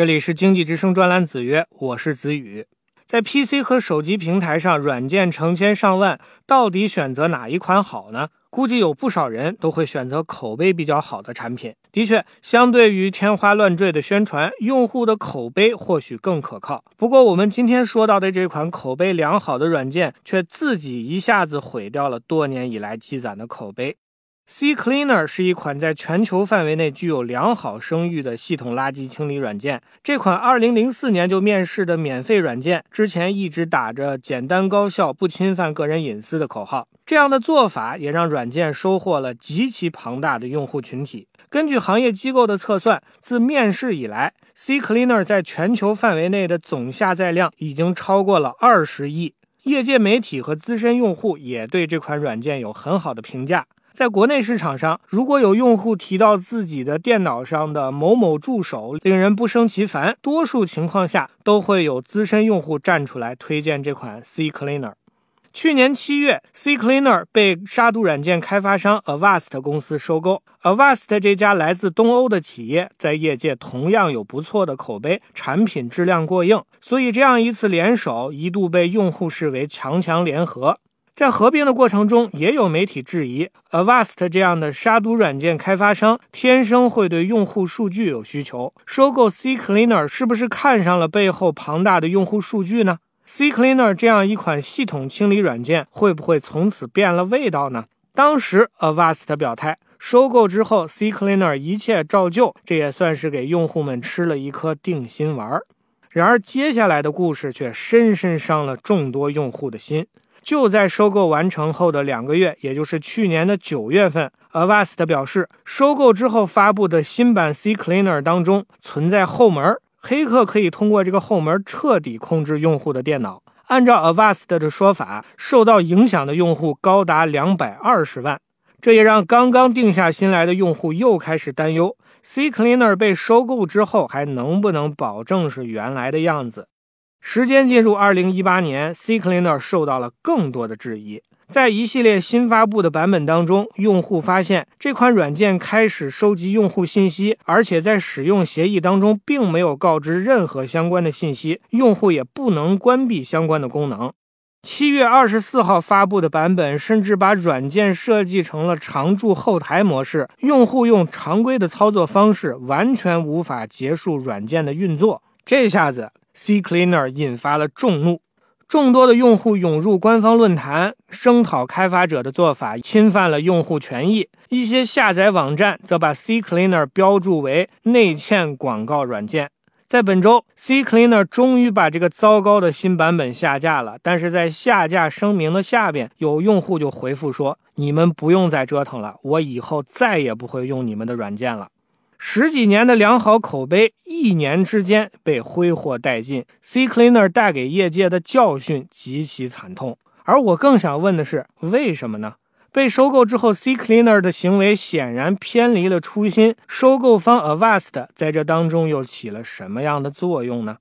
这里是经济之声专栏子曰，我是子宇。在 PC 和手机平台上，软件成千上万，到底选择哪一款好呢？估计有不少人都会选择口碑比较好的产品。的确，相对于天花乱坠的宣传，用户的口碑或许更可靠。不过，我们今天说到的这款口碑良好的软件，却自己一下子毁掉了多年以来积攒的口碑。CCleaner 是一款在全球范围内具有良好声誉的系统垃圾清理软件。这款2004年就面世的免费软件，之前一直打着简单高效、不侵犯个人隐私的口号。这样的做法也让软件收获了极其庞大的用户群体。根据行业机构的测算，自面世以来，CCleaner 在全球范围内的总下载量已经超过了20亿。业界媒体和资深用户也对这款软件有很好的评价。在国内市场上，如果有用户提到自己的电脑上的某某助手令人不胜其烦，多数情况下都会有资深用户站出来推荐这款 CCleaner。去年七月，CCleaner 被杀毒软件开发商 Avast 公司收购。Avast 这家来自东欧的企业在业界同样有不错的口碑，产品质量过硬，所以这样一次联手一度被用户视为强强联合。在合并的过程中，也有媒体质疑，Avast 这样的杀毒软件开发商天生会对用户数据有需求。收购 CCleaner 是不是看上了背后庞大的用户数据呢？CCleaner 这样一款系统清理软件会不会从此变了味道呢？当时 Avast 表态，收购之后 CCleaner 一切照旧，这也算是给用户们吃了一颗定心丸。然而，接下来的故事却深深伤了众多用户的心。就在收购完成后的两个月，也就是去年的九月份，Avast 表示，收购之后发布的新版 CCleaner 当中存在后门，黑客可以通过这个后门彻底控制用户的电脑。按照 Avast 的说法，受到影响的用户高达两百二十万，这也让刚刚定下心来的用户又开始担忧：CCleaner 被收购之后还能不能保证是原来的样子？时间进入二零一八年，CCleaner 受到了更多的质疑。在一系列新发布的版本当中，用户发现这款软件开始收集用户信息，而且在使用协议当中并没有告知任何相关的信息，用户也不能关闭相关的功能。七月二十四号发布的版本甚至把软件设计成了常驻后台模式，用户用常规的操作方式完全无法结束软件的运作。这下子。CCleaner 引发了众怒，众多的用户涌入官方论坛声讨开发者的做法侵犯了用户权益。一些下载网站则把 CCleaner 标注为内嵌广告软件。在本周，CCleaner 终于把这个糟糕的新版本下架了。但是在下架声明的下边，有用户就回复说：“你们不用再折腾了，我以后再也不会用你们的软件了。”十几年的良好口碑，一年之间被挥霍殆尽。CCleaner 带给业界的教训极其惨痛，而我更想问的是，为什么呢？被收购之后，CCleaner 的行为显然偏离了初心。收购方 Avast 在这当中又起了什么样的作用呢？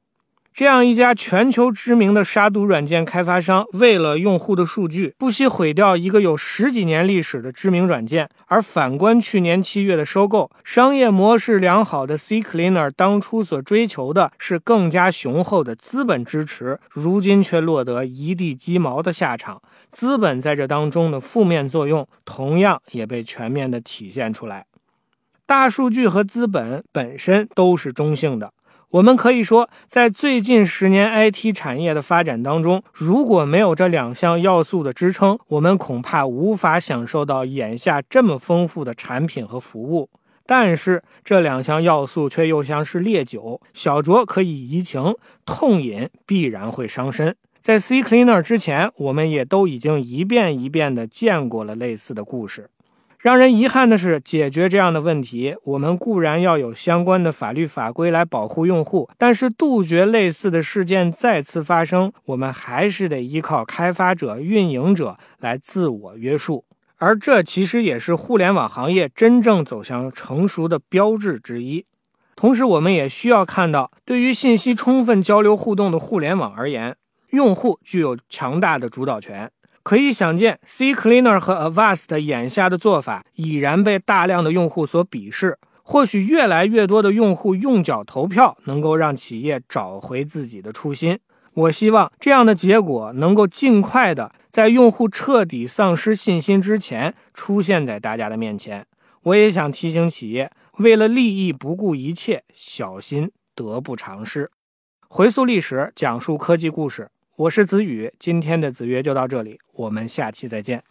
这样一家全球知名的杀毒软件开发商，为了用户的数据，不惜毁掉一个有十几年历史的知名软件。而反观去年七月的收购，商业模式良好的 CCleaner 当初所追求的是更加雄厚的资本支持，如今却落得一地鸡毛的下场。资本在这当中的负面作用，同样也被全面的体现出来。大数据和资本本身都是中性的。我们可以说，在最近十年 IT 产业的发展当中，如果没有这两项要素的支撑，我们恐怕无法享受到眼下这么丰富的产品和服务。但是，这两项要素却又像是烈酒，小酌可以怡情，痛饮必然会伤身。在 CCleaner 之前，我们也都已经一遍一遍地见过了类似的故事。让人遗憾的是，解决这样的问题，我们固然要有相关的法律法规来保护用户，但是杜绝类似的事件再次发生，我们还是得依靠开发者、运营者来自我约束。而这其实也是互联网行业真正走向成熟的标志之一。同时，我们也需要看到，对于信息充分交流互动的互联网而言，用户具有强大的主导权。可以想见，CCleaner 和 Avast 眼下的做法已然被大量的用户所鄙视。或许越来越多的用户用脚投票，能够让企业找回自己的初心。我希望这样的结果能够尽快的在用户彻底丧失信心之前出现在大家的面前。我也想提醒企业，为了利益不顾一切，小心得不偿失。回溯历史，讲述科技故事。我是子宇，今天的子曰就到这里，我们下期再见。